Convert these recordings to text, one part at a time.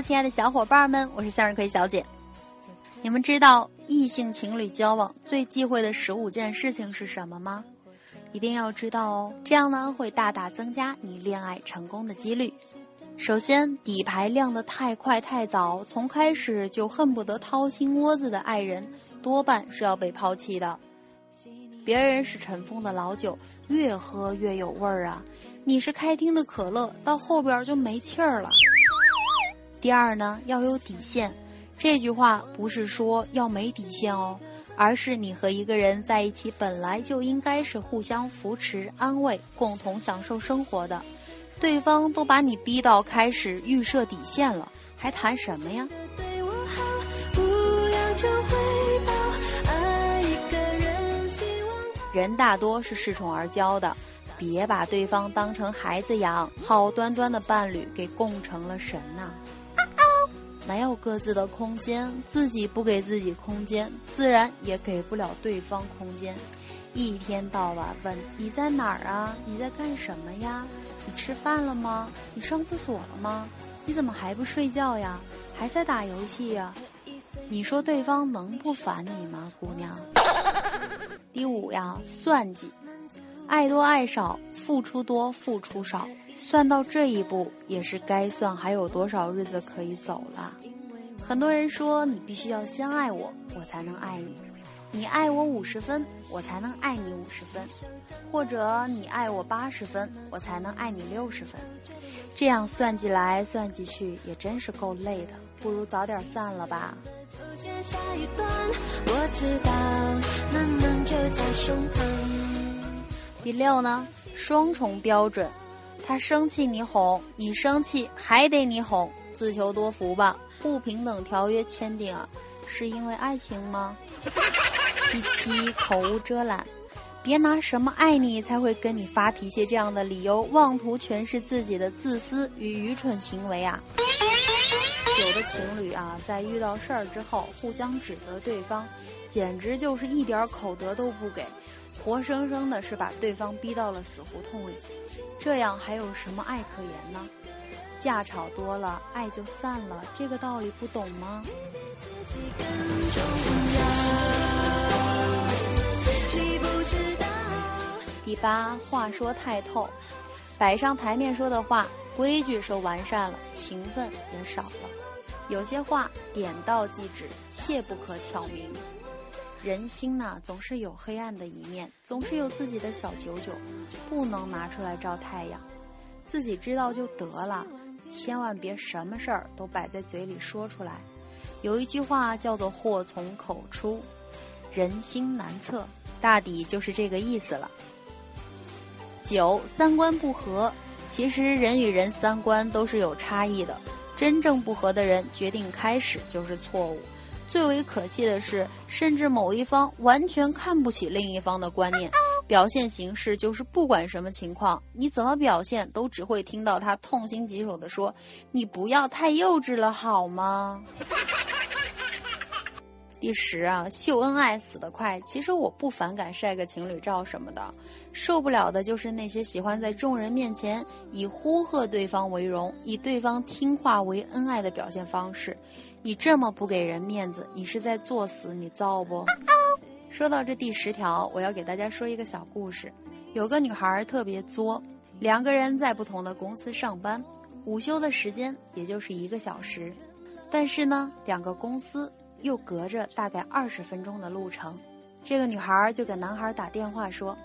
亲爱的小伙伴们，我是向日葵小姐。你们知道异性情侣交往最忌讳的十五件事情是什么吗？一定要知道哦，这样呢会大大增加你恋爱成功的几率。首先，底牌亮得太快太早，从开始就恨不得掏心窝子的爱人，多半是要被抛弃的。别人是尘封的老酒，越喝越有味儿啊，你是开听的可乐，到后边就没气儿了。第二呢，要有底线。这句话不是说要没底线哦，而是你和一个人在一起本来就应该是互相扶持、安慰、共同享受生活的。对方都把你逼到开始预设底线了，还谈什么呀？人大多是恃宠而骄的，别把对方当成孩子养，好端端的伴侣给供成了神呐！没有各自的空间，自己不给自己空间，自然也给不了对方空间。一天到晚问你在哪儿啊？你在干什么呀？你吃饭了吗？你上厕所了吗？你怎么还不睡觉呀？还在打游戏呀？你说对方能不烦你吗，姑娘？第五呀，算计，爱多爱少，付出多付出少。算到这一步，也是该算还有多少日子可以走了。很多人说你必须要先爱我，我才能爱你；你爱我五十分，我才能爱你五十分；或者你爱我八十分，我才能爱你六十分。这样算计来算计去，也真是够累的。不如早点散了吧。第六呢，双重标准。他生气你哄，你生气还得你哄，自求多福吧。不平等条约签订啊，是因为爱情吗？第七，口无遮拦，别拿什么爱你才会跟你发脾气这样的理由，妄图诠释自己的自私与愚蠢行为啊。有的情侣啊，在遇到事儿之后互相指责对方，简直就是一点口德都不给。活生生的是把对方逼到了死胡同里，这样还有什么爱可言呢？架吵多了，爱就散了，这个道理不懂吗？第八，话说太透，摆上台面说的话，规矩是完善了，情分也少了，有些话点到即止，切不可挑明。人心呐，总是有黑暗的一面，总是有自己的小九九，不能拿出来照太阳。自己知道就得了，千万别什么事儿都摆在嘴里说出来。有一句话叫做“祸从口出”，人心难测，大抵就是这个意思了。九三观不合，其实人与人三观都是有差异的，真正不合的人，决定开始就是错误。最为可气的是，甚至某一方完全看不起另一方的观念，表现形式就是不管什么情况，你怎么表现都只会听到他痛心疾首的说：“你不要太幼稚了，好吗？”第十啊，秀恩爱死得快。其实我不反感晒个情侣照什么的，受不了的就是那些喜欢在众人面前以呼喝对方为荣，以对方听话为恩爱的表现方式。你这么不给人面子，你是在作死，你造不？说到这第十条，我要给大家说一个小故事。有个女孩特别作，两个人在不同的公司上班，午休的时间也就是一个小时，但是呢，两个公司。又隔着大概二十分钟的路程，这个女孩就给男孩打电话说：“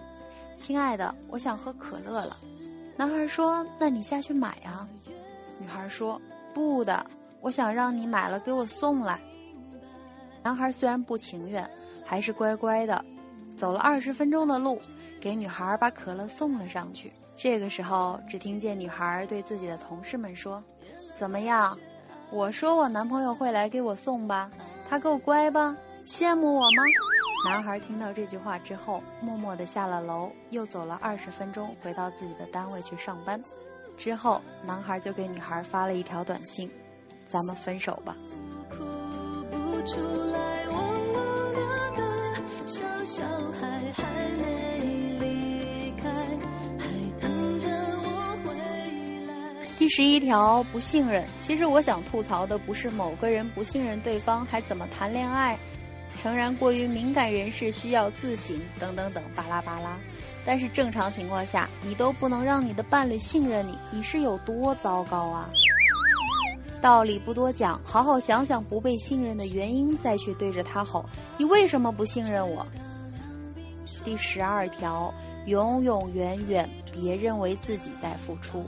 亲爱的，我想喝可乐了。”男孩说：“那你下去买呀。”女孩说：“不的，我想让你买了给我送来。”男孩虽然不情愿，还是乖乖的走了二十分钟的路，给女孩把可乐送了上去。这个时候，只听见女孩对自己的同事们说：“怎么样？我说我男朋友会来给我送吧，他够乖吧？羡慕我吗？”男孩听到这句话之后，默默地下了楼，又走了二十分钟，回到自己的单位去上班。之后，男孩就给女孩发了一条短信：“咱们分手吧。”第十一条，不信任。其实我想吐槽的不是某个人不信任对方，还怎么谈恋爱？诚然，过于敏感人士需要自省，等等等，巴拉巴拉。但是正常情况下，你都不能让你的伴侣信任你，你是有多糟糕啊？道理不多讲，好好想想不被信任的原因，再去对着他吼：“你为什么不信任我？”第十二条，永永远远别认为自己在付出，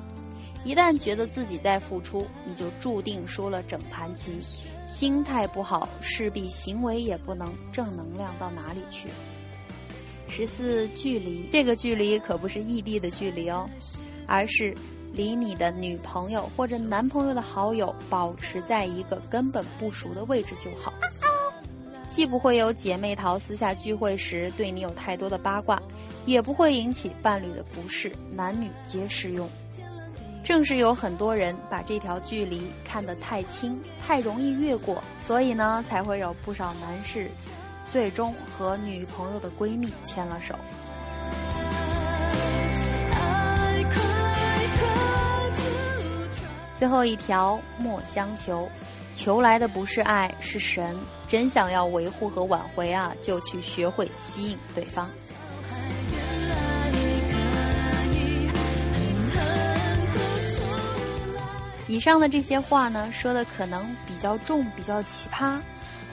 一旦觉得自己在付出，你就注定输了整盘棋。心态不好，势必行为也不能正能量到哪里去。十四，距离，这个距离可不是异地的距离哦，而是离你的女朋友或者男朋友的好友保持在一个根本不熟的位置就好，既不会有姐妹淘私下聚会时对你有太多的八卦，也不会引起伴侣的不适，男女皆适用。正是有很多人把这条距离看得太轻，太容易越过，所以呢，才会有不少男士最终和女朋友的闺蜜牵了手。最后一条，莫相求，求来的不是爱，是神。真想要维护和挽回啊，就去学会吸引对方。以上的这些话呢，说的可能比较重，比较奇葩，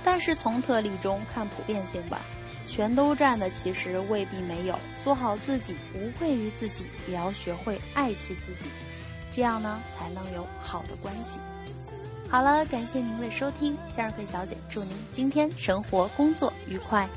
但是从特例中看普遍性吧，全都占的其实未必没有。做好自己，无愧于自己，也要学会爱惜自己，这样呢才能有好的关系。好了，感谢您的收听，向日葵小姐祝您今天生活工作愉快。